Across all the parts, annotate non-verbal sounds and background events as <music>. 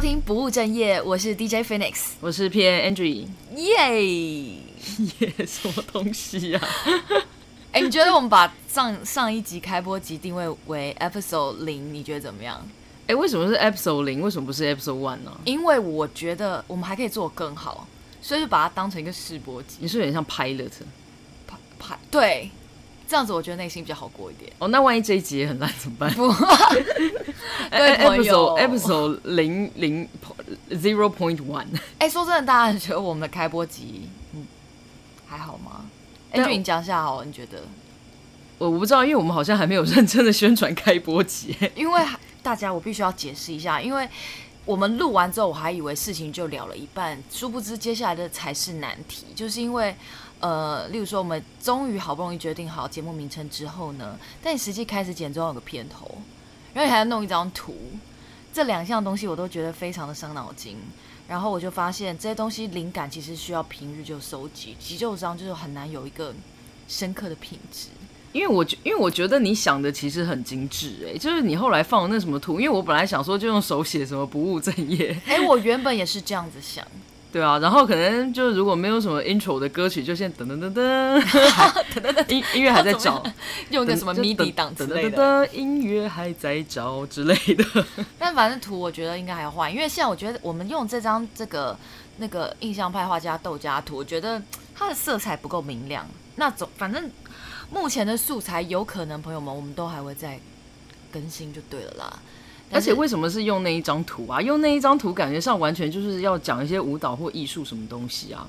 收听不务正业，我是 DJ Phoenix，我是 P N Andrew，耶 <laughs> 耶，什么东西呀、啊？<laughs> 哎、欸，你觉得我们把上上一集开播集定位为 Episode 零，你觉得怎么样？哎、欸，为什么是 Episode 零？为什么不是 Episode One 呢？因为我觉得我们还可以做更好，所以就把它当成一个试播集。你是有点像 Pilot，拍拍对。这样子我觉得内心比较好过一点。哦，那万一这一集也很烂怎么办？不，<laughs> 对朋友，episode 零零 zero point one。哎，说真的，大家觉得我们的开播集，嗯，还好吗？哎，就你讲一下好了，你觉得？我我不知道，因为我们好像还没有认真的宣传开播集。因为大家，我必须要解释一下，因为我们录完之后，我还以为事情就了了一半，殊不知接下来的才是难题，就是因为。呃，例如说，我们终于好不容易决定好节目名称之后呢，但你实际开始剪之后有个片头，然后你还要弄一张图，这两项东西我都觉得非常的伤脑筋。然后我就发现这些东西灵感其实需要平日就收集，急救章就是很难有一个深刻的品质。因为我觉，因为我觉得你想的其实很精致，哎，就是你后来放的那什么图，因为我本来想说就用手写什么不务正业，哎，我原本也是这样子想。<laughs> 对啊，然后可能就是如果没有什么 intro 的歌曲，就先噔噔噔噔，音音乐还在找，用个什么 MIDI 档之类的，音乐还在找之类的。<laughs> 但反正图我觉得应该还要换，因为现在我觉得我们用这张这个那个印象派画家豆家图，我觉得它的色彩不够明亮。那总反正目前的素材有可能朋友们我们都还会再更新就对了啦。而且为什么是用那一张图啊？用那一张图感觉上完全就是要讲一些舞蹈或艺术什么东西啊。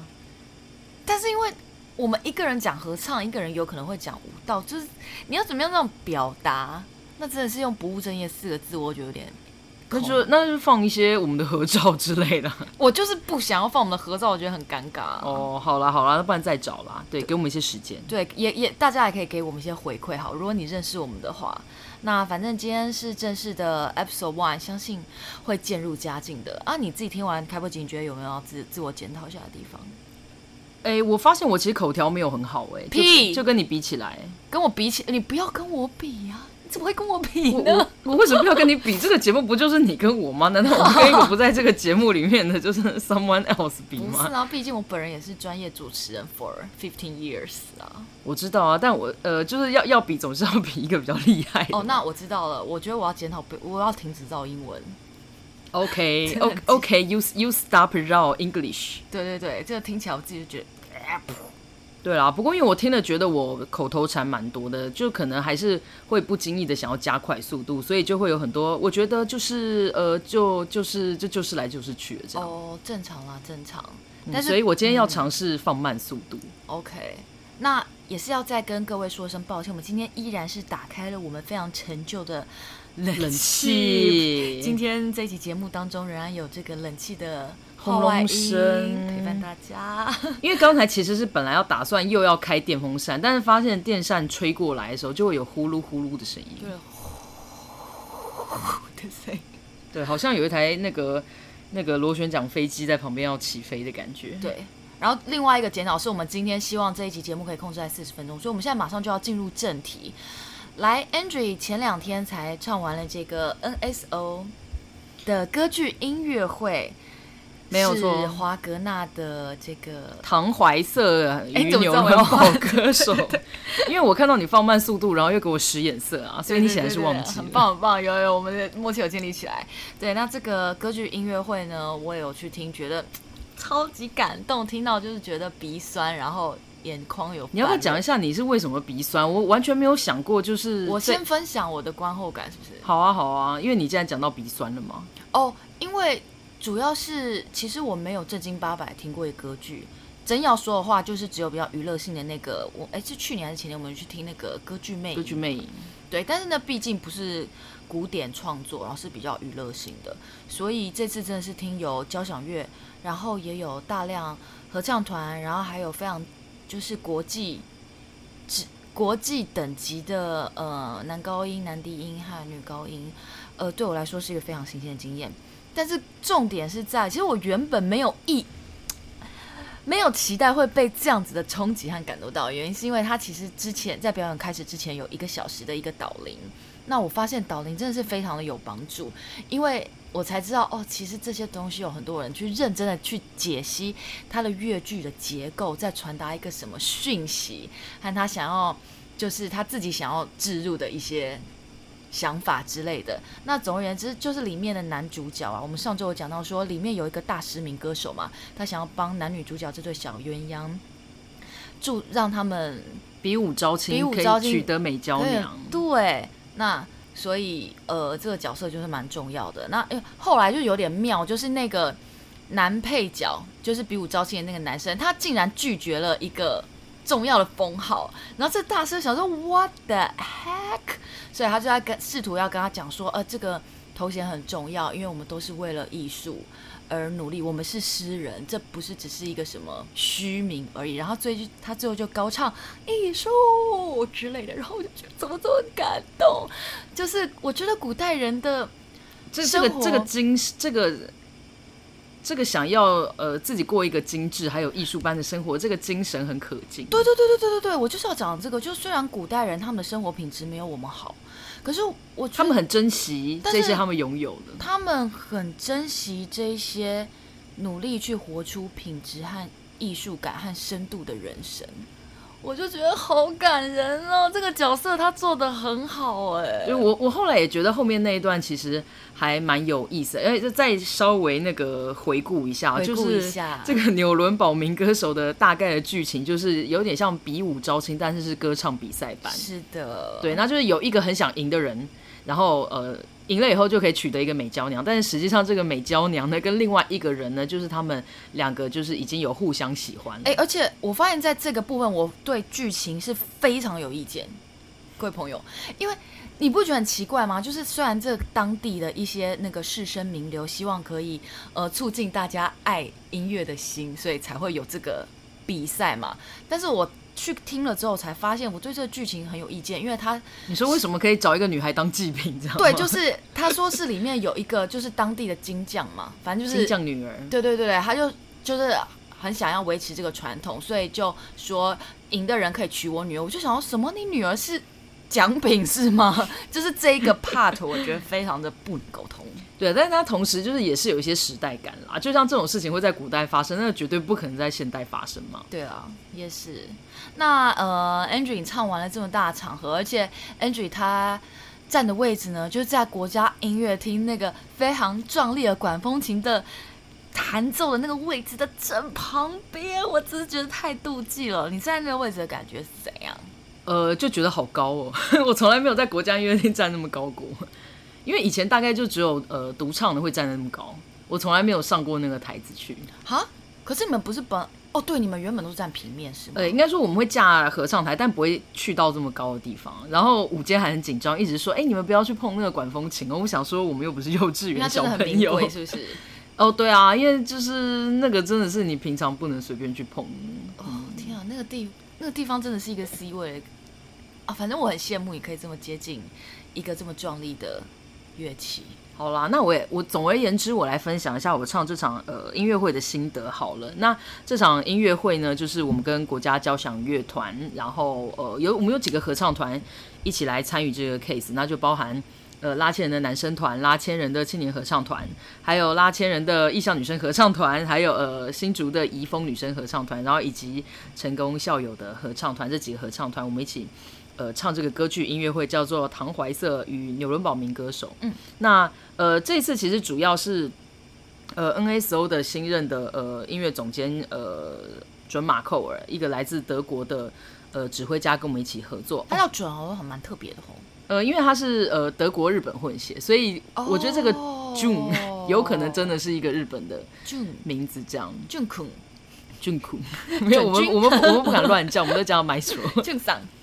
但是因为我们一个人讲合唱，一个人有可能会讲舞蹈，就是你要怎么样那种表达？那真的是用“不务正业”四个字，我觉得有点。那就那就放一些我们的合照之类的。<laughs> 我就是不想要放我们的合照，我觉得很尴尬。哦，好啦好啦，那不然再找啦。对，给我们一些时间。对，也也大家也可以给我们一些回馈。好，如果你认识我们的话。那反正今天是正式的 episode one，相信会渐入佳境的啊！你自己听完开播集，你觉得有没有要自自我检讨一下的地方？哎、欸，我发现我其实口条没有很好哎、欸，屁就，就跟你比起来，跟我比起，你不要跟我比呀、啊。怎么会跟我比呢？我，我为什么要跟你比？这个节目不就是你跟我吗？难道我跟一个不在这个节目里面的就是 <laughs> someone else 比吗？不是啊，毕竟我本人也是专业主持人 for fifteen years 啊。我知道啊，但我呃，就是要要比，总是要比一个比较厉害的。哦，那我知道了。我觉得我要检讨，我要停止造英文。OK，OK，you <laughs> you stop 绕 English。对对对，这个听起来我自己就觉得。对啦，不过因为我听了觉得我口头禅蛮多的，就可能还是会不经意的想要加快速度，所以就会有很多。我觉得就是呃，就就是就就是来就是去的这样。哦，正常啦，正常。嗯、但是，所以我今天要尝试放慢速度。嗯、OK，那也是要再跟各位说声抱歉，我们今天依然是打开了我们非常陈旧的冷气。冷气今天这一集节目当中仍然有这个冷气的。轰隆声陪伴大家，<laughs> 因为刚才其实是本来要打算又要开电风扇，但是发现电扇吹过来的时候就会有呼噜呼噜的声音，对，呼呼的声音，对，好像有一台那个那个螺旋桨飞机在旁边要起飞的感觉。对，然后另外一个检讨是我们今天希望这一集节目可以控制在四十分钟，所以我们现在马上就要进入正题。来，Andrew 前两天才唱完了这个 NSO 的歌剧音乐会。没有错，华格纳的这个唐怀瑟与纽伦堡歌手，<laughs> 因为我看到你放慢速度，然后又给我使眼色啊，所以你显然是忘记了。很棒很棒，有有，我们的默契有建立起来。对，那这个歌剧音乐会呢，我也有去听，觉得超级感动，听到就是觉得鼻酸，然后眼眶有。你要不要讲一下你是为什么鼻酸？我完全没有想过，就是我先分享我的观后感，是不是？好啊好啊，因为你现在讲到鼻酸了嘛。哦，因为。主要是，其实我没有正经八百听过一歌剧。真要说的话，就是只有比较娱乐性的那个。我哎，是去年还是前年，我们去听那个歌剧魅影。歌剧魅影，对，但是呢，毕竟不是古典创作，然后是比较娱乐性的。所以这次真的是听有交响乐，然后也有大量合唱团，然后还有非常就是国际、国际等级的呃男高音、男低音和女高音。呃，对我来说是一个非常新鲜的经验。但是重点是在，其实我原本没有意，没有期待会被这样子的冲击和感动到，原因是因为他其实之前在表演开始之前有一个小时的一个导聆，那我发现导聆真的是非常的有帮助，因为我才知道哦，其实这些东西有很多人去认真的去解析他的乐句的结构，在传达一个什么讯息，和他想要就是他自己想要置入的一些想法之类的。那总而言之，就是里面的男主角啊，我们上周有讲到说，里面有一个大失明歌手嘛，他想要帮男女主角这对小鸳鸯，助让他们比武招亲，比武招亲，取得美娇娘。对，那。所以，呃，这个角色就是蛮重要的。那，诶，后来就有点妙，就是那个男配角，就是比武招亲的那个男生，他竟然拒绝了一个重要的封号。然后这大师想说，What the heck？所以他就在跟试图要跟他讲说，呃，这个头衔很重要，因为我们都是为了艺术。而努力，我们是诗人，这不是只是一个什么虚名而已。然后最他最后就高唱艺术之类的，然后我就觉得怎么这么感动？就是我觉得古代人的这这个这个精这个这个想要呃自己过一个精致还有艺术般的生活，这个精神很可敬。对对对对对对对，我就是要讲这个。就虽然古代人他们的生活品质没有我们好。可是我他们很珍惜这些他们拥有的，他们很珍惜这些努力去活出品质和艺术感和深度的人生。我就觉得好感人哦，这个角色他做的很好哎。就我我后来也觉得后面那一段其实还蛮有意思，而且再稍微那个回顾一下，就是这个纽伦堡民歌手的大概的剧情，就是有点像比武招亲，但是是歌唱比赛版。是的，对，那就是有一个很想赢的人，然后呃。赢了以后就可以取得一个美娇娘，但是实际上这个美娇娘呢，跟另外一个人呢，就是他们两个就是已经有互相喜欢。哎、而且我发现在这个部分，我对剧情是非常有意见，各位朋友，因为你不觉得很奇怪吗？就是虽然这当地的一些那个士绅名流希望可以呃促进大家爱音乐的心，所以才会有这个比赛嘛，但是我。去听了之后才发现，我对这个剧情很有意见，因为他你说为什么可以找一个女孩当祭品这样？对，就是他说是里面有一个就是当地的金匠嘛，反正就是金匠女儿。对对对对，他就就是很想要维持这个传统，所以就说赢的人可以娶我女儿。我就想说什么？你女儿是奖品是吗？<laughs> 就是这一个 part，我觉得非常的不能沟通。对，但是它同时就是也是有一些时代感啦，就像这种事情会在古代发生，那绝对不可能在现代发生嘛。对啊，也是。那呃，Andrew 你唱完了这么大的场合，而且 Andrew 他站的位置呢，就是在国家音乐厅那个非常壮丽的管风琴的弹奏的那个位置的正旁边，我只是觉得太妒忌了。你站在那个位置的感觉是怎样？呃，就觉得好高哦，<laughs> 我从来没有在国家音乐厅站那么高过。因为以前大概就只有呃独唱的会站那么高，我从来没有上过那个台子去。哈？可是你们不是本哦？对，你们原本都是站平面是吗？呃，应该说我们会架合唱台，但不会去到这么高的地方。然后午间还很紧张，一直说：“哎，你们不要去碰那个管风琴哦。”我想说，我们又不是幼稚园小朋友，是不是？<laughs> 哦，对啊，因为就是那个真的是你平常不能随便去碰。哦天啊，那个地那个地方真的是一个 C 位啊！反正我很羡慕你可以这么接近一个这么壮丽的。乐器好啦，那我也我总而言之，我来分享一下我唱这场呃音乐会的心得好了。那这场音乐会呢，就是我们跟国家交响乐团，然后呃有我们有几个合唱团一起来参与这个 case，那就包含呃拉纤人的男生团、拉纤人的青年合唱团，还有拉纤人的意向女生合唱团，还有呃新竹的怡丰女生合唱团，然后以及成功校友的合唱团，这几个合唱团我们一起。呃，唱这个歌剧音乐会叫做《唐怀瑟与纽伦堡民歌手》。嗯，那呃，这次其实主要是呃 NSO 的新任的呃音乐总监呃准马寇尔，一个来自德国的呃指挥家，跟我们一起合作。他叫准哦，很蛮特别的哦。呃，因为他是呃德国日本混血，所以我觉得这个 June <laughs> 有可能真的是一个日本的名字，这样。Jun Kun Jun Kun <laughs> 没有，我们我们我们不敢乱叫，我们都叫他 Maestro Jun 桑。<laughs>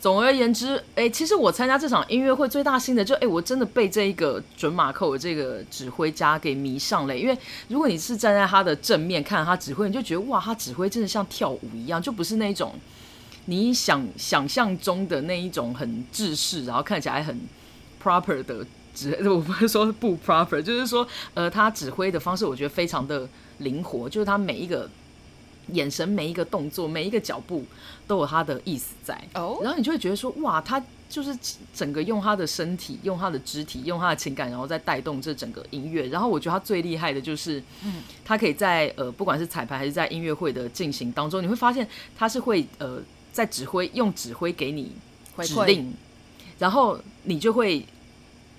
总而言之，哎、其实我参加这场音乐会最大心得就，哎、我真的被这一个准马寇的这个指挥家给迷上了。因为如果你是站在他的正面看他指挥，你就觉得哇，他指挥真的像跳舞一样，就不是那种你想想象中的那一种很制式，然后看起来很 proper 的指。我不是说 <laughs> 不 proper，就是说，呃，他指挥的方式我觉得非常的灵活，就是他每一个。眼神每一个动作每一个脚步都有他的意思在，哦，然后你就会觉得说哇，他就是整个用他的身体、用他的肢体、用他的情感，然后再带动这整个音乐。然后我觉得他最厉害的就是，嗯，他可以在呃，不管是彩排还是在音乐会的进行当中，你会发现他是会呃，在指挥用指挥给你指令，然后你就会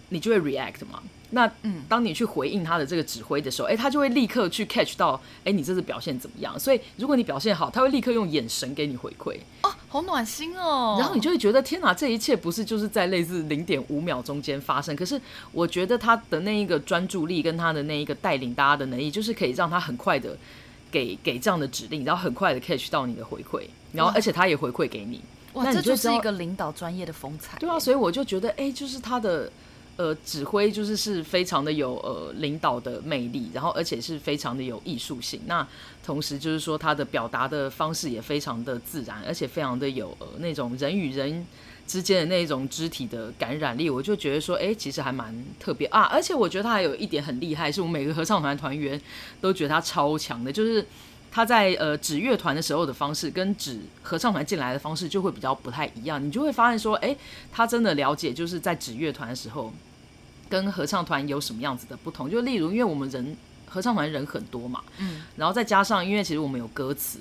你就会 react 嘛。那嗯，当你去回应他的这个指挥的时候，哎、欸，他就会立刻去 catch 到，哎、欸，你这次表现怎么样？所以如果你表现好，他会立刻用眼神给你回馈。哦，好暖心哦。然后你就会觉得，天哪，这一切不是就是在类似零点五秒中间发生？可是我觉得他的那一个专注力跟他的那一个带领大家的能力，就是可以让他很快的给给这样的指令，然后很快的 catch 到你的回馈，然后而且他也回馈给你。哇，那你就这就是一个领导专业的风采。对啊，所以我就觉得，哎、欸，就是他的。呃，指挥就是是非常的有呃领导的魅力，然后而且是非常的有艺术性。那同时就是说他的表达的方式也非常的自然，而且非常的有呃那种人与人之间的那种肢体的感染力。我就觉得说，哎、其实还蛮特别啊。而且我觉得他还有一点很厉害，是我们每个合唱团团员都觉得他超强的，就是他在呃指乐团的时候的方式，跟指合唱团进来的方式就会比较不太一样。你就会发现说，哎、他真的了解，就是在指乐团的时候。跟合唱团有什么样子的不同？就例如，因为我们人合唱团人很多嘛，嗯，然后再加上，因为其实我们有歌词，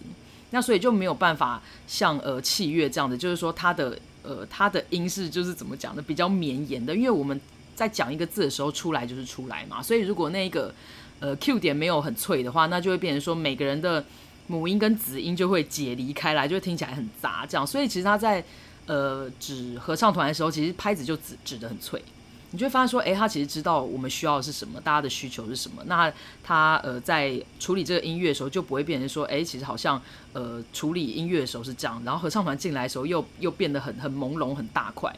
那所以就没有办法像呃器乐这样的，就是说它的呃它的音是就是怎么讲的？比较绵延的，因为我们在讲一个字的时候出来就是出来嘛，所以如果那个呃 Q 点没有很脆的话，那就会变成说每个人的母音跟子音就会解离开来，就会听起来很杂这样。所以其实他在呃指合唱团的时候，其实拍子就指指的很脆。你就会发现说，哎、他其实知道我们需要的是什么，大家的需求是什么。那他呃在处理这个音乐的时候，就不会变成说，哎、其实好像呃处理音乐的时候是这样，然后合唱团进来的时候又又变得很很朦胧、很大块。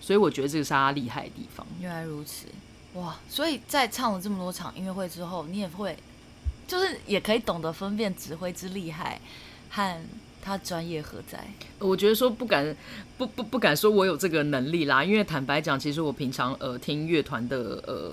所以我觉得这个是他厉害的地方。原来如此，哇！所以在唱了这么多场音乐会之后，你也会就是也可以懂得分辨指挥之厉害和。他专业何在？我觉得说不敢不不不敢说我有这个能力啦，因为坦白讲，其实我平常呃听乐团的呃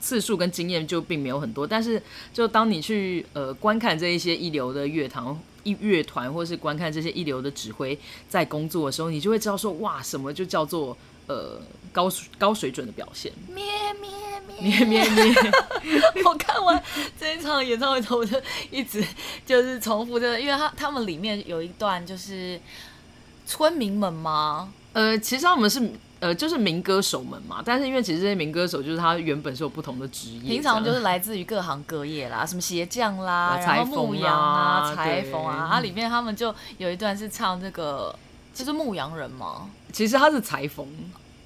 次数跟经验就并没有很多。但是就当你去呃观看这一些一流的乐团一乐团，或是观看这些一流的指挥在工作的时候，你就会知道说哇，什么就叫做呃高高水准的表现。咩咩咩。咩咩！<laughs> 我看完这一场演唱会之后，我就一直就是重复着，因为他他们里面有一段就是村民们嘛，呃，其实他们是呃就是民歌手们嘛，但是因为其实这些民歌手就是他原本是有不同的职业，平常就是来自于各行各业啦，什么鞋匠啦，然后牧羊啊、裁缝啊，它里面他们就有一段是唱这个，就是牧羊人嘛，其实他是裁缝。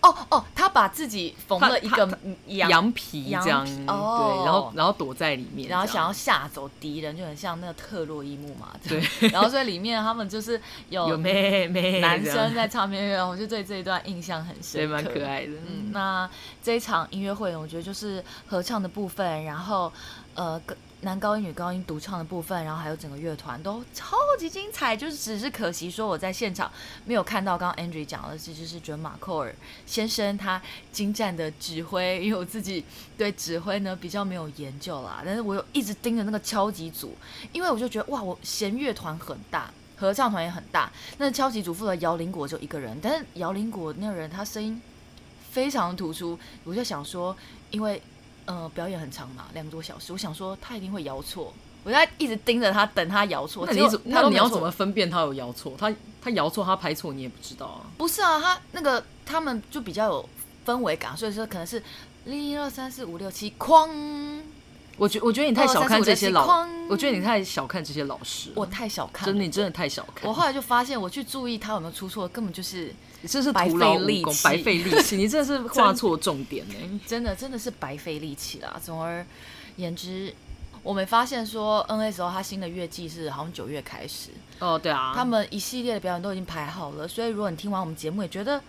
哦哦，他把自己缝了一个羊，羊皮这样，哦，对，然后然后躲在里面，然后想要吓走敌人，就很像那个特洛伊木马这样。对，然后所以里面他们就是有 <laughs> 妹妹男生在唱片乐，我就对这一段印象很深刻，蛮可爱的。嗯，那这一场音乐会，我觉得就是合唱的部分，然后呃男高音、女高音独唱的部分，然后还有整个乐团都超级精彩，就是只是可惜说我在现场没有看到刚刚 Andrew 讲的，这就是准马寇尔先生他精湛的指挥，因为我自己对指挥呢比较没有研究啦，但是我有一直盯着那个敲击组，因为我就觉得哇，我弦乐团很大，合唱团也很大，那敲击组负责摇铃果就一个人，但是摇铃果那个人他声音非常突出，我就想说，因为。呃，表演很长嘛，两个多小时。我想说他一定会摇错，我在一直盯着他，等他摇错。那你？那你要怎么分辨他有摇错？他他摇错，他拍错，你也不知道啊。不是啊，他那个他们就比较有氛围感，所以说可能是零一二三四五六七哐。我觉我觉得你太小看这些老，我觉得你太小看这些老师，我太小看，真的你真的太小看。我后来就发现，我去注意他有没有出错，根本就是这是白费力气，白费力气。你真的是 <laughs> 画错重点呢，<laughs> 真的真的是白费力气啦。总而言之，我们发现说 NSO 他新的月季是好像九月开始哦，对啊，他们一系列的表演都已经排好了，所以如果你听完我们节目也觉得。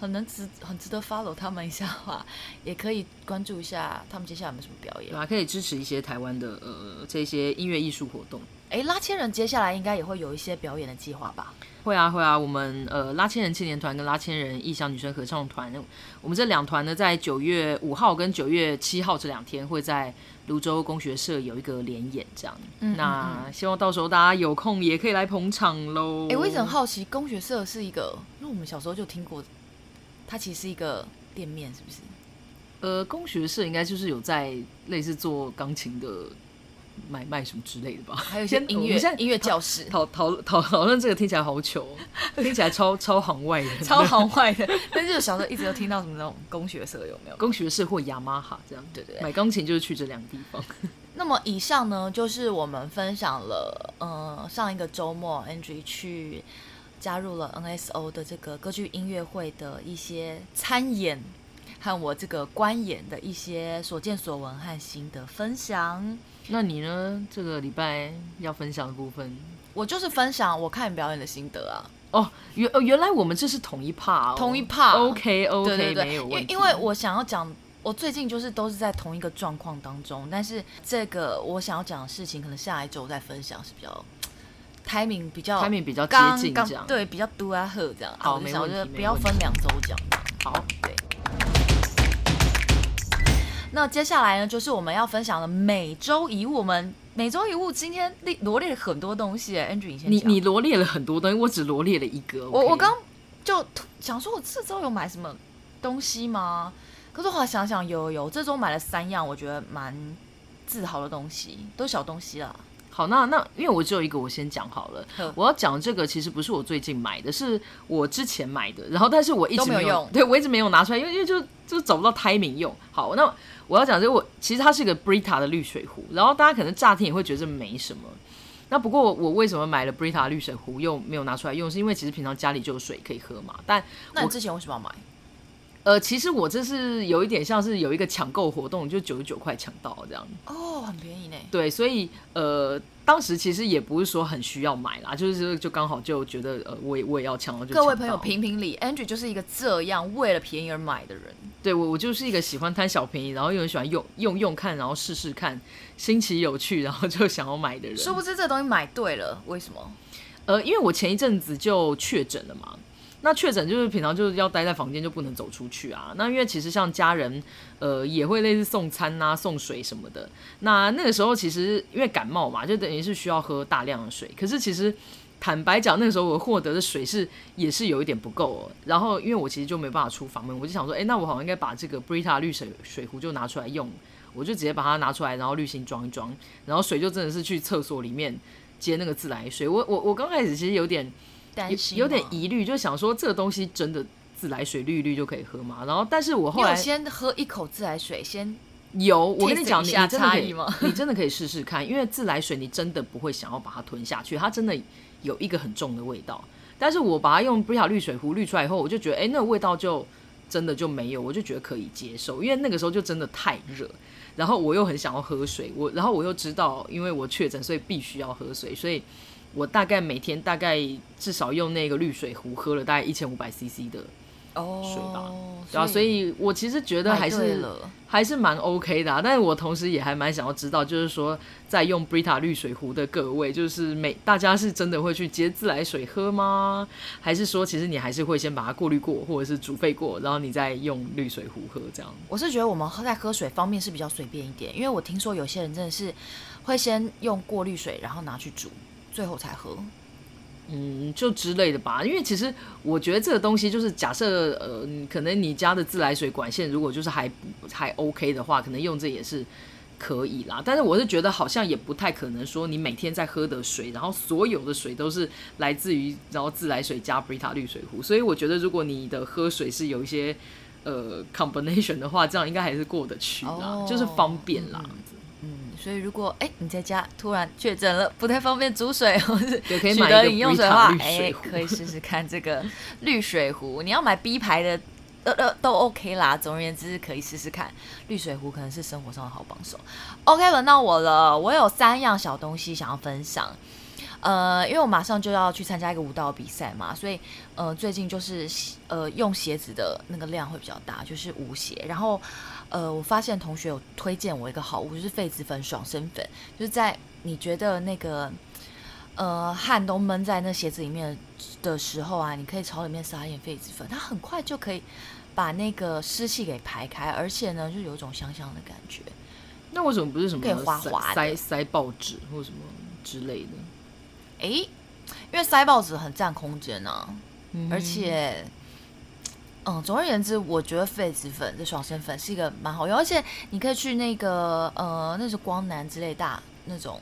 很能值很值得 follow 他们一下的话，<laughs> 也可以关注一下他们接下来有没有什么表演，对啊，可以支持一些台湾的呃这些音乐艺术活动。哎、欸，拉千人接下来应该也会有一些表演的计划吧？会啊会啊，我们呃拉千人青年团跟拉千人异乡女生合唱团，我们这两团呢，在九月五号跟九月七号这两天会在泸州工学社有一个联演，这样。嗯，嗯，嗯，那希望到时候大家有空也可以来捧场喽。哎、欸，我一直很好奇，工学社是一个，因为我们小时候就听过。它其实是一个店面，是不是？呃，工学社应该就是有在类似做钢琴的买卖什么之类的吧？还有一些音乐音乐教室。讨讨讨讨论这个听起来好糗，<laughs> 听起来超超行外的，超行外的。<laughs> 但是小时候一直都听到什么那种工学社有没有？工学社或雅马哈这样，对对对。买钢琴就是去这两个地方。那么以上呢，就是我们分享了，呃，上一个周末 Angie 去加入了 NSO 的这个歌剧音乐会的一些参演。和我这个观演的一些所见所闻和心得分享。那你呢？这个礼拜要分享的部分，我就是分享我看表演的心得啊。哦，原原来我们这是同一 part，哦，同一 part。OK OK，对对对，没有问题。因因为我想要讲，我最近就是都是在同一个状况当中，但是这个我想要讲的事情，可能下一周再分享是比较 timing 比较 timing 比较接近这样，对，比较多啊呵这样。好，没问题，不要分两周讲。好，对。那接下来呢，就是我们要分享的每周一物。我们每周一物今天列罗列了很多东西，Andrew 你先讲。你你罗列了很多东西，我只罗列了一个。我我刚就想说，我这周有买什么东西吗？可是后来想想，有有，这周买了三样，我觉得蛮自豪的东西，都是小东西啦。好，那那因为我只有一个，我先讲好了。我要讲这个其实不是我最近买的，是我之前买的，然后但是我一直没有，用，对我一直没有拿出来，因为因为就就找不到 timing 用。好，那我要讲这个，我其实它是一个 Brita 的滤水壶，然后大家可能乍听也会觉得这没什么。那不过我为什么买了 Brita 滤水壶又没有拿出来用，是因为其实平常家里就有水可以喝嘛。但那你之前为什么要买？呃，其实我这是有一点像是有一个抢购活动，就九十九块抢到这样。哦，很便宜呢。对，所以呃，当时其实也不是说很需要买啦，就是就刚好就觉得呃，我也我也要抢，就抢。各位朋友评评理，Andrew 就是一个这样为了便宜而买的人。对，我我就是一个喜欢贪小便宜，然后又很喜欢用用用看，然后试试看，新奇有趣，然后就想要买的人。殊不知这个东西买对了，为什么？呃，因为我前一阵子就确诊了嘛。那确诊就是平常就是要待在房间，就不能走出去啊。那因为其实像家人，呃，也会类似送餐啊、送水什么的。那那个时候其实因为感冒嘛，就等于是需要喝大量的水。可是其实坦白讲，那个时候我获得的水是也是有一点不够哦。然后因为我其实就没办法出房门，我就想说，哎，那我好像应该把这个 Brita 滤水水壶就拿出来用。我就直接把它拿出来，然后滤芯装一装，然后水就真的是去厕所里面接那个自来水。我我我刚开始其实有点。有有点疑虑，就想说这个东西真的自来水滤一滤就可以喝吗？然后，但是我后来先喝一口自来水，先有我跟你讲，你真的可以吗？你真的可以试试看，因为自来水你真的不会想要把它吞下去，它真的有一个很重的味道。但是我把它用 Brita 滤水壶滤出来以后，我就觉得哎、欸，那个味道就真的就没有，我就觉得可以接受。因为那个时候就真的太热，然后我又很想要喝水，我然后我又知道，因为我确诊，所以必须要喝水，所以。我大概每天大概至少用那个滤水壶喝了大概一千五百 CC 的水吧，对啊，所以我其实觉得还是还是蛮 OK 的啊。但是我同时也还蛮想要知道，就是说在用 Brita 滤水壶的各位，就是每大家是真的会去接自来水喝吗？还是说其实你还是会先把它过滤过，或者是煮沸过，然后你再用滤水壶喝这样？我是觉得我们喝在喝水方面是比较随便一点，因为我听说有些人真的是会先用过滤水，然后拿去煮。最后才喝，嗯，就之类的吧。因为其实我觉得这个东西就是假设，呃，可能你家的自来水管线如果就是还还 OK 的话，可能用这也是可以啦。但是我是觉得好像也不太可能说你每天在喝的水，然后所有的水都是来自于然后自来水加 Brita 滤水壶。所以我觉得如果你的喝水是有一些呃 combination 的话，这样应该还是过得去啦，哦、就是方便啦。嗯所以，如果哎、欸、你在家突然确诊了，不太方便煮水 <laughs> 或者是取得饮用水的话，哎、欸，可以试试看这个滤水壶。你要买 B 牌的，呃呃都 OK 啦。总而言之，可以试试看滤水壶，可能是生活上的好帮手。OK，轮到我了，我有三样小东西想要分享。呃，因为我马上就要去参加一个舞蹈比赛嘛，所以呃，最近就是呃用鞋子的那个量会比较大，就是舞鞋，然后。呃，我发现同学有推荐我一个好物，就是痱子粉、爽身粉，就是在你觉得那个呃汗都闷在那鞋子里面的时候啊，你可以朝里面撒一点痱子粉，它很快就可以把那个湿气给排开，而且呢，就有一种香香的感觉。那为什么不是什么可以滑滑塞塞报纸或什么之类的？诶，因为塞报纸很占空间啊，嗯、而且。嗯，总而言之，我觉得痱子粉这爽身粉是一个蛮好用，而且你可以去那个呃，那是光南之类大那种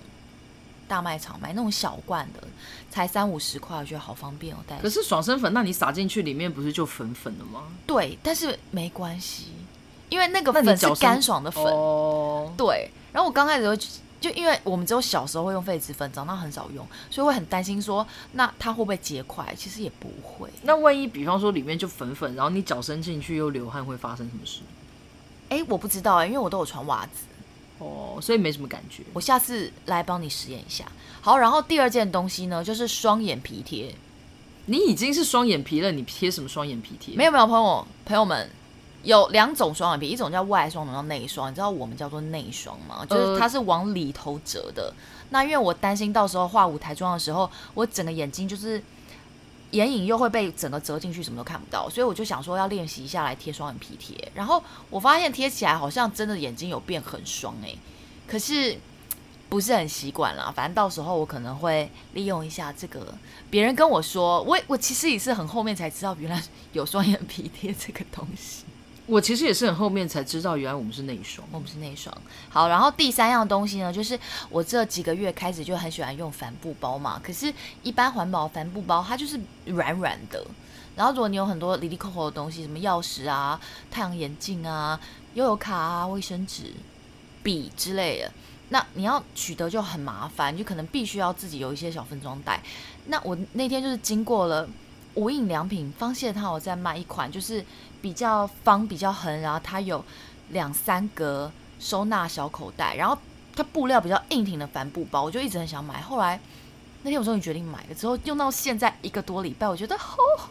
大卖场买那种小罐的，才三五十块，我觉得好方便哦。带可是爽身粉，那你撒进去里面不是就粉粉的吗？对，但是没关系，因为那个粉是干爽的粉。哦。对，然后我刚开始会。就因为我们只有小时候会用痱子粉，长大很少用，所以会很担心说，那它会不会结块？其实也不会。那万一比方说里面就粉粉，然后你脚伸进去又流汗，会发生什么事？哎，我不知道哎，因为我都有穿袜子，哦，所以没什么感觉。我下次来帮你实验一下。好，然后第二件东西呢，就是双眼皮贴。你已经是双眼皮了，你贴什么双眼皮贴？没有没有，朋友朋友们。有两种双眼皮，一种叫外双，一种叫内双。你知道我们叫做内双吗？就是它是往里头折的。呃、那因为我担心到时候画舞台妆的时候，我整个眼睛就是眼影又会被整个折进去，什么都看不到，所以我就想说要练习一下来贴双眼皮贴。然后我发现贴起来好像真的眼睛有变很双哎、欸，可是不是很习惯啦。反正到时候我可能会利用一下这个。别人跟我说，我我其实也是很后面才知道，原来有双眼皮贴这个东西。我其实也是很后面才知道，原来我们是内双，我们是内双。好，然后第三样东西呢，就是我这几个月开始就很喜欢用帆布包嘛。可是，一般环保帆布包它就是软软的。然后，如果你有很多里里扣扣的东西，什么钥匙啊、太阳眼镜啊、悠游卡啊、卫生纸、笔之类的，那你要取得就很麻烦，就可能必须要自己有一些小分装袋。那我那天就是经过了无印良品，芳榭它有在卖一款，就是。比较方、比较横，然后它有两三格收纳小口袋，然后它布料比较硬挺的帆布包，我就一直很想买。后来那天我终于决定买了，之后用到现在一个多礼拜，我觉得好好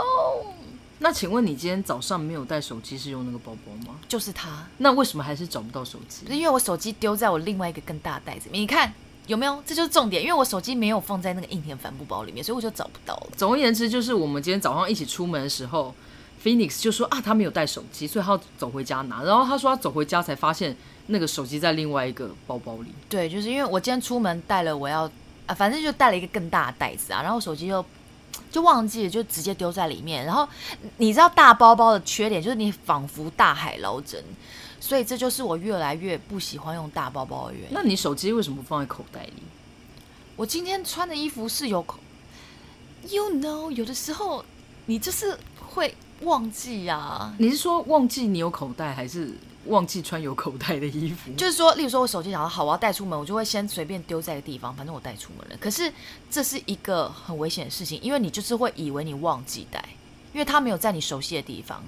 哦。那请问你今天早上没有带手机，是用那个包包吗？就是它。那为什么还是找不到手机？因为我手机丢在我另外一个更大的袋子里面，你看有没有？这就是重点，因为我手机没有放在那个硬挺帆布包里面，所以我就找不到了。总而言之，就是我们今天早上一起出门的时候。Phoenix 就说啊，他没有带手机，所以他要走回家拿。然后他说他走回家才发现那个手机在另外一个包包里。对，就是因为我今天出门带了我要啊，反正就带了一个更大的袋子啊，然后手机又就忘记了，就直接丢在里面。然后你知道大包包的缺点就是你仿佛大海捞针，所以这就是我越来越不喜欢用大包包的原因。那你手机为什么不放在口袋里？我今天穿的衣服是有口，You know，有的时候你就是会。忘记呀、啊？你是说忘记你有口袋，还是忘记穿有口袋的衣服？就是说，例如说我手机想要好，我要带出门，我就会先随便丢在一个地方，反正我带出门了。可是这是一个很危险的事情，因为你就是会以为你忘记带，因为它没有在你熟悉的地方。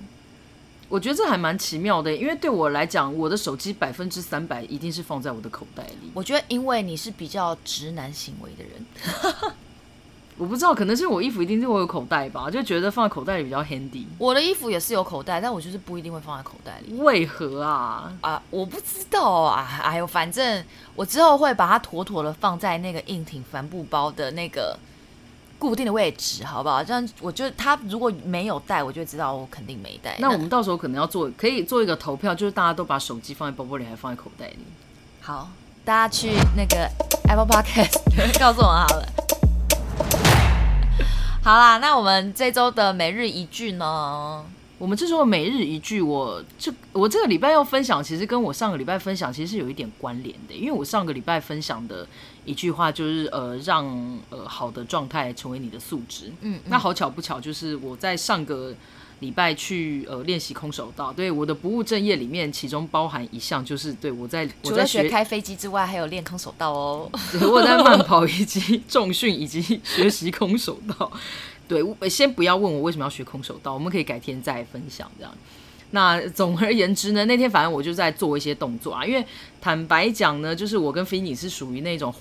我觉得这还蛮奇妙的，因为对我来讲，我的手机百分之三百一定是放在我的口袋里。我觉得，因为你是比较直男行为的人。<laughs> 我不知道，可能是我衣服一定是我有口袋吧，就觉得放在口袋里比较 handy。我的衣服也是有口袋，但我就是不一定会放在口袋里。为何啊？啊，我不知道啊。哎呦，反正我之后会把它妥妥的放在那个硬挺帆布包的那个固定的位置，好不好？这样我觉得他如果没有带，我就知道我肯定没带。那我们到时候可能要做，可以做一个投票，就是大家都把手机放在包包里，还放在口袋里？好，大家去那个 Apple Podcast <laughs> 告诉我好了。好啦，那我们这周的每日一句呢？我们这周的每日一句我，我这我这个礼拜要分享，其实跟我上个礼拜分享其实是有一点关联的，因为我上个礼拜分享的一句话就是呃，让呃好的状态成为你的素质。嗯，嗯，那好巧不巧，就是我在上个。礼拜去呃练习空手道，对我的不务正业里面，其中包含一项就是对我在我在学，开飞机之外，还有练空手道哦。<laughs> 对，我在慢跑以及重训以及学习空手道。对，先不要问我为什么要学空手道，我们可以改天再分享这样。那总而言之呢，那天反正我就在做一些动作啊，因为坦白讲呢，就是我跟菲尼是属于那种，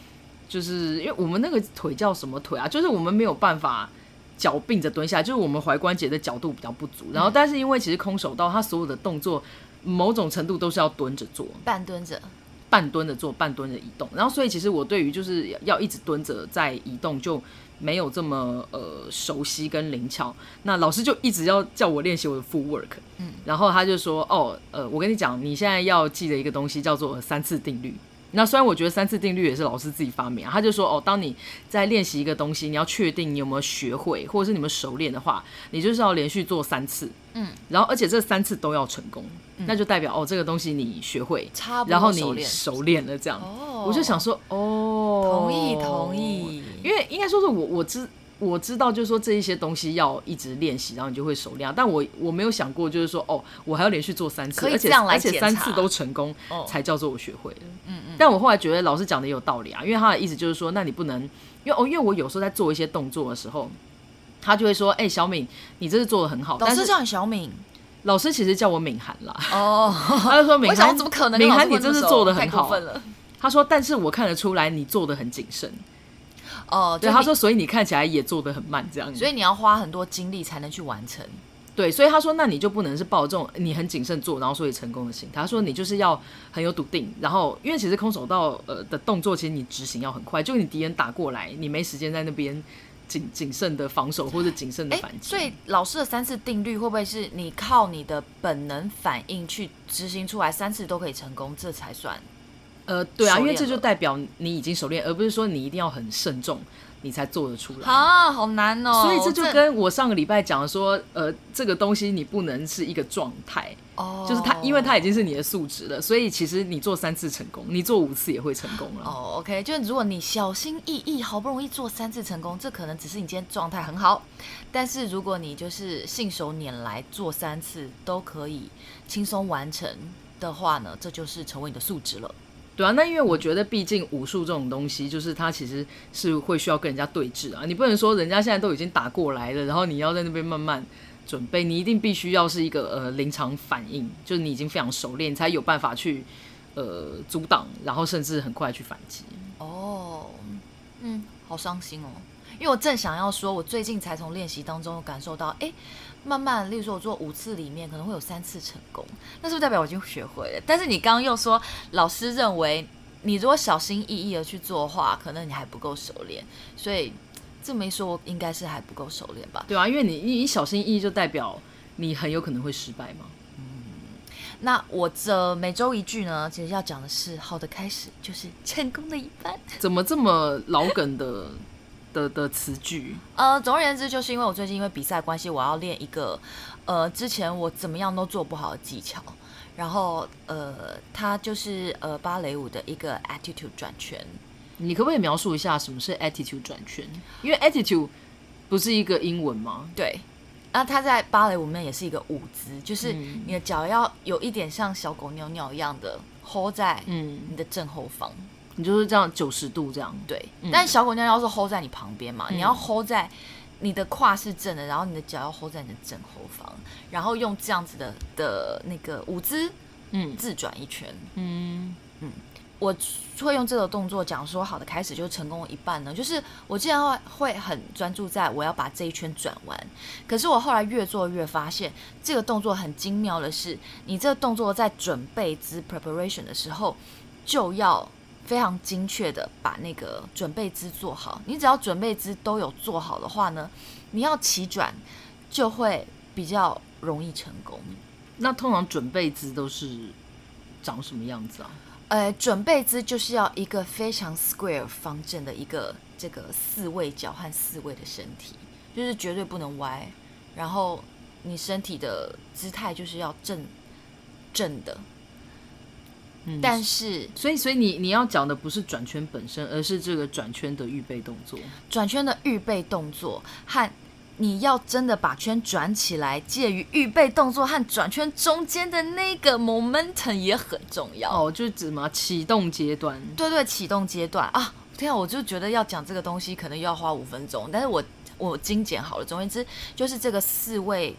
就是因为我们那个腿叫什么腿啊，就是我们没有办法。脚并着蹲下，就是我们踝关节的角度比较不足。然后，但是因为其实空手道它所有的动作，某种程度都是要蹲着做，半蹲着，半蹲着做，半蹲着移动。然后，所以其实我对于就是要一直蹲着在移动就没有这么呃熟悉跟灵巧。那老师就一直要叫我练习我的 full work，。嗯，然后他就说：“哦，呃，我跟你讲，你现在要记得一个东西叫做三次定律。”那虽然我觉得三次定律也是老师自己发明啊，他就说哦，当你在练习一个东西，你要确定你有没有学会，或者是你们熟练的话，你就是要连续做三次，嗯，然后而且这三次都要成功，嗯、那就代表哦，这个东西你学会，差不多然后你熟练了这样，哦、我就想说哦，同意同意，因为应该说是我我知。我知道，就是说这一些东西要一直练习，然后你就会熟练。但我我没有想过，就是说哦，我还要连续做三次，而且而且三次都成功，才叫做我学会了。嗯嗯。但我后来觉得老师讲的也有道理啊，因为他的意思就是说，那你不能，因为哦，因为我有时候在做一些动作的时候，他就会说，哎、欸，小敏，你这是做的很好。老师叫你小敏，老师其实叫我敏涵啦。哦。<laughs> 他就说敏涵，怎么可能？敏涵，你这是做的很好。他说，但是我看得出来你做的很谨慎。哦，对，他说，所以你看起来也做的很慢，这样子，所以你要花很多精力才能去完成。对，所以他说，那你就不能是抱这种你很谨慎做，然后所以成功的心态。他说，你就是要很有笃定，然后因为其实空手道呃的动作，其实你执行要很快，就你敌人打过来，你没时间在那边谨谨慎的防守或者谨慎的反击。所以老师的三次定律会不会是你靠你的本能反应去执行出来，三次都可以成功，这才算？呃，对啊，因为这就代表你已经熟练，而不是说你一定要很慎重，你才做得出来。啊，好难哦！所以这就跟我上个礼拜讲的说，呃，这个东西你不能是一个状态，哦，就是它，因为它已经是你的素质了，所以其实你做三次成功，你做五次也会成功了。哦，OK，就是如果你小心翼翼，好不容易做三次成功，这可能只是你今天状态很好，但是如果你就是信手拈来做三次都可以轻松完成的话呢，这就是成为你的素质了。对啊，那因为我觉得，毕竟武术这种东西，就是它其实是会需要跟人家对峙啊。你不能说人家现在都已经打过来了，然后你要在那边慢慢准备，你一定必须要是一个呃临场反应，就是你已经非常熟练，才有办法去呃阻挡，然后甚至很快去反击。哦，嗯，好伤心哦，因为我正想要说，我最近才从练习当中感受到，哎。慢慢，例如说，我做五次里面可能会有三次成功，那是不是代表我已经学会了？但是你刚刚又说，老师认为你如果小心翼翼的去做的话，可能你还不够熟练，所以这么一说，我应该是还不够熟练吧？对啊，因为你你小心翼翼就代表你很有可能会失败嘛。嗯，那我这每周一句呢，其实要讲的是，好的开始就是成功的一半。怎么这么老梗的？的的词句，呃，总而言之，就是因为我最近因为比赛关系，我要练一个，呃，之前我怎么样都做不好的技巧，然后，呃，它就是呃芭蕾舞的一个 attitude 转圈。你可不可以描述一下什么是 attitude 转圈？因为 attitude 不是一个英文吗？对，那它在芭蕾舞里面也是一个舞姿，就是你的脚要有一点像小狗尿尿一样的 hold 在嗯你的正后方。嗯你就是这样九十度这样，对。嗯、但小狗尿尿是 hold 在你旁边嘛，嗯、你要 hold 在你的胯是正的，然后你的脚要 hold 在你的正后方，然后用这样子的的那个舞姿，嗯，自转一圈，嗯嗯。我会用这个动作讲说好的开始就成功了一半呢，就是我既然会会很专注在我要把这一圈转完，可是我后来越做越发现这个动作很精妙的是，你这个动作在准备之 preparation 的时候就要。非常精确的把那个准备姿做好，你只要准备姿都有做好的话呢，你要起转就会比较容易成功。那通常准备姿都是长什么样子啊？呃，准备姿就是要一个非常 square 方正的一个这个四位脚和四位的身体，就是绝对不能歪，然后你身体的姿态就是要正正的。但是，所以，所以你你要讲的不是转圈本身，而是这个转圈的预备动作。转圈的预备动作和你要真的把圈转起来，介于预备动作和转圈中间的那个 momentum 也很重要。哦，就是指嘛启动阶段。对对，启动阶段啊！天啊，我就觉得要讲这个东西可能又要花五分钟，但是我我精简好了。总而言之，就是这个四位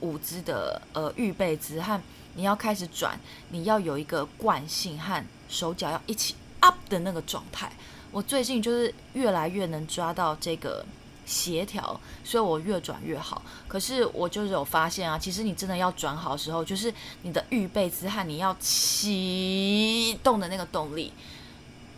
舞姿的呃预备姿和。你要开始转，你要有一个惯性和手脚要一起 up 的那个状态。我最近就是越来越能抓到这个协调，所以我越转越好。可是我就是有发现啊，其实你真的要转好的时候，就是你的预备姿和你要启动的那个动力，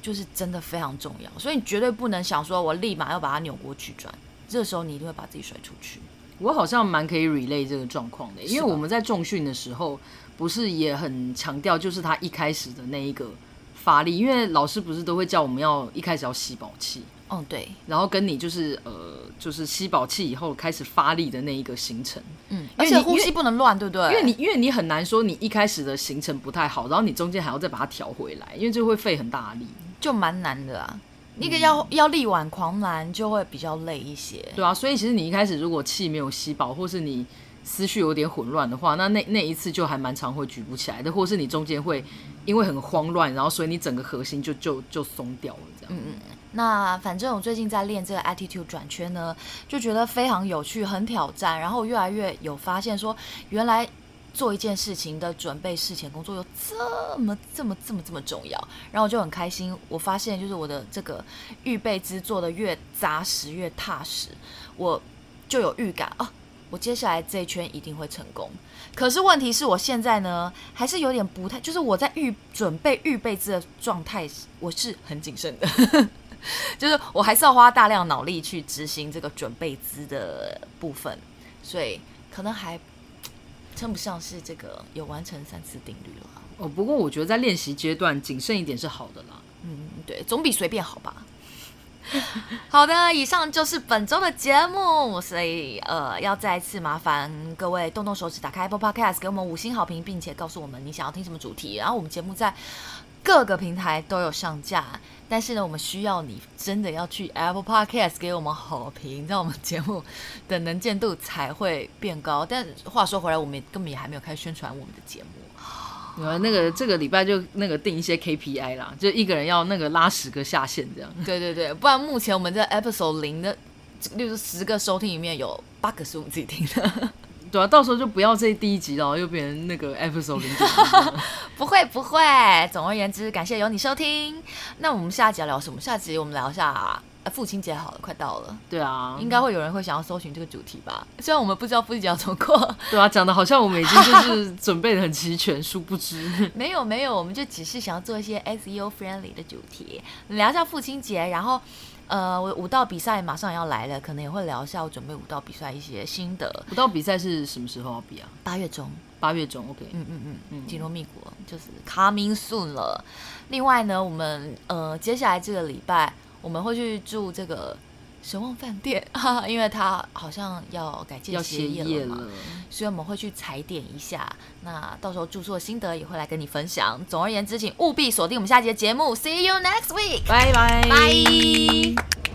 就是真的非常重要。所以你绝对不能想说我立马要把它扭过去转，这时候你一定会把自己甩出去。我好像蛮可以 relay 这个状况的，因为我们在重训的时候。不是也很强调，就是他一开始的那一个发力，因为老师不是都会叫我们要一开始要吸饱气。嗯，对，然后跟你就是呃，就是吸饱气以后开始发力的那一个行程，嗯，而且呼吸不能乱，对不对？因为你因为你很难说你一开始的行程不太好，然后你中间还要再把它调回来，因为就会费很大力，就蛮难的啊。那个要要力挽狂澜就会比较累一些，对啊。所以其实你一开始如果气没有吸饱，或是你思绪有点混乱的话，那那那一次就还蛮常会举不起来的，或是你中间会因为很慌乱，然后所以你整个核心就就就松掉了，这样。嗯嗯。那反正我最近在练这个 attitude 转圈呢，就觉得非常有趣，很挑战。然后越来越有发现说，原来做一件事情的准备事前工作有这么这么这么这么重要。然后我就很开心，我发现就是我的这个预备之做的越扎实越踏实，我就有预感啊，我接下来这一圈一定会成功。可是问题是我现在呢，还是有点不太，就是我在预准备预备姿的状态，我是很谨慎的。<laughs> 就是我还是要花大量脑力去执行这个准备资的部分，所以可能还称不上是这个有完成三次定律了。哦，不过我觉得在练习阶段谨慎一点是好的啦。嗯，对，总比随便好吧。<laughs> 好的，以上就是本周的节目，所以呃，要再次麻烦各位动动手指，打开 Apple Podcast，给我们五星好评，并且告诉我们你想要听什么主题，然后我们节目在各个平台都有上架。但是呢，我们需要你真的要去 Apple Podcast 给我们好评，让我们节目的能见度才会变高。但话说回来，我们根本也还没有开始宣传我们的节目。呃，那个这个礼拜就那个定一些 KPI 啦，就一个人要那个拉十个下线这样。<laughs> 对对对，不然目前我们这 Episode 零的，例如十个收听里面有八个是我们自己听的。<laughs> 对啊，到时候就不要这第一集了，又变成那个 episode 零。<laughs> 不会不会，总而言之，感谢有你收听。那我们下集要聊什么？下集我们聊一下父亲节好了，快到了。对啊，应该会有人会想要搜寻这个主题吧？虽然我们不知道父亲节要怎么过。<laughs> 对啊，讲的好像我们已经就是准备的很齐全，殊不知。<laughs> 没有没有，我们就只是想要做一些 SEO friendly 的主题，聊一下父亲节，然后。呃，我舞蹈比赛马上要来了，可能也会聊一下我准备舞蹈比赛一些心得。舞蹈比赛是什么时候要比啊？八月中，八月中，OK。嗯嗯嗯嗯，紧锣密鼓就是 coming soon 了。另外呢，我们呃接下来这个礼拜我们会去住这个神旺饭店，哈哈，因为他好像要改建歇业了嘛，了所以我们会去踩点一下。那到时候住宿的心得也会来跟你分享。总而言之，请务必锁定我们下集的节目。See you next week，拜拜。拜。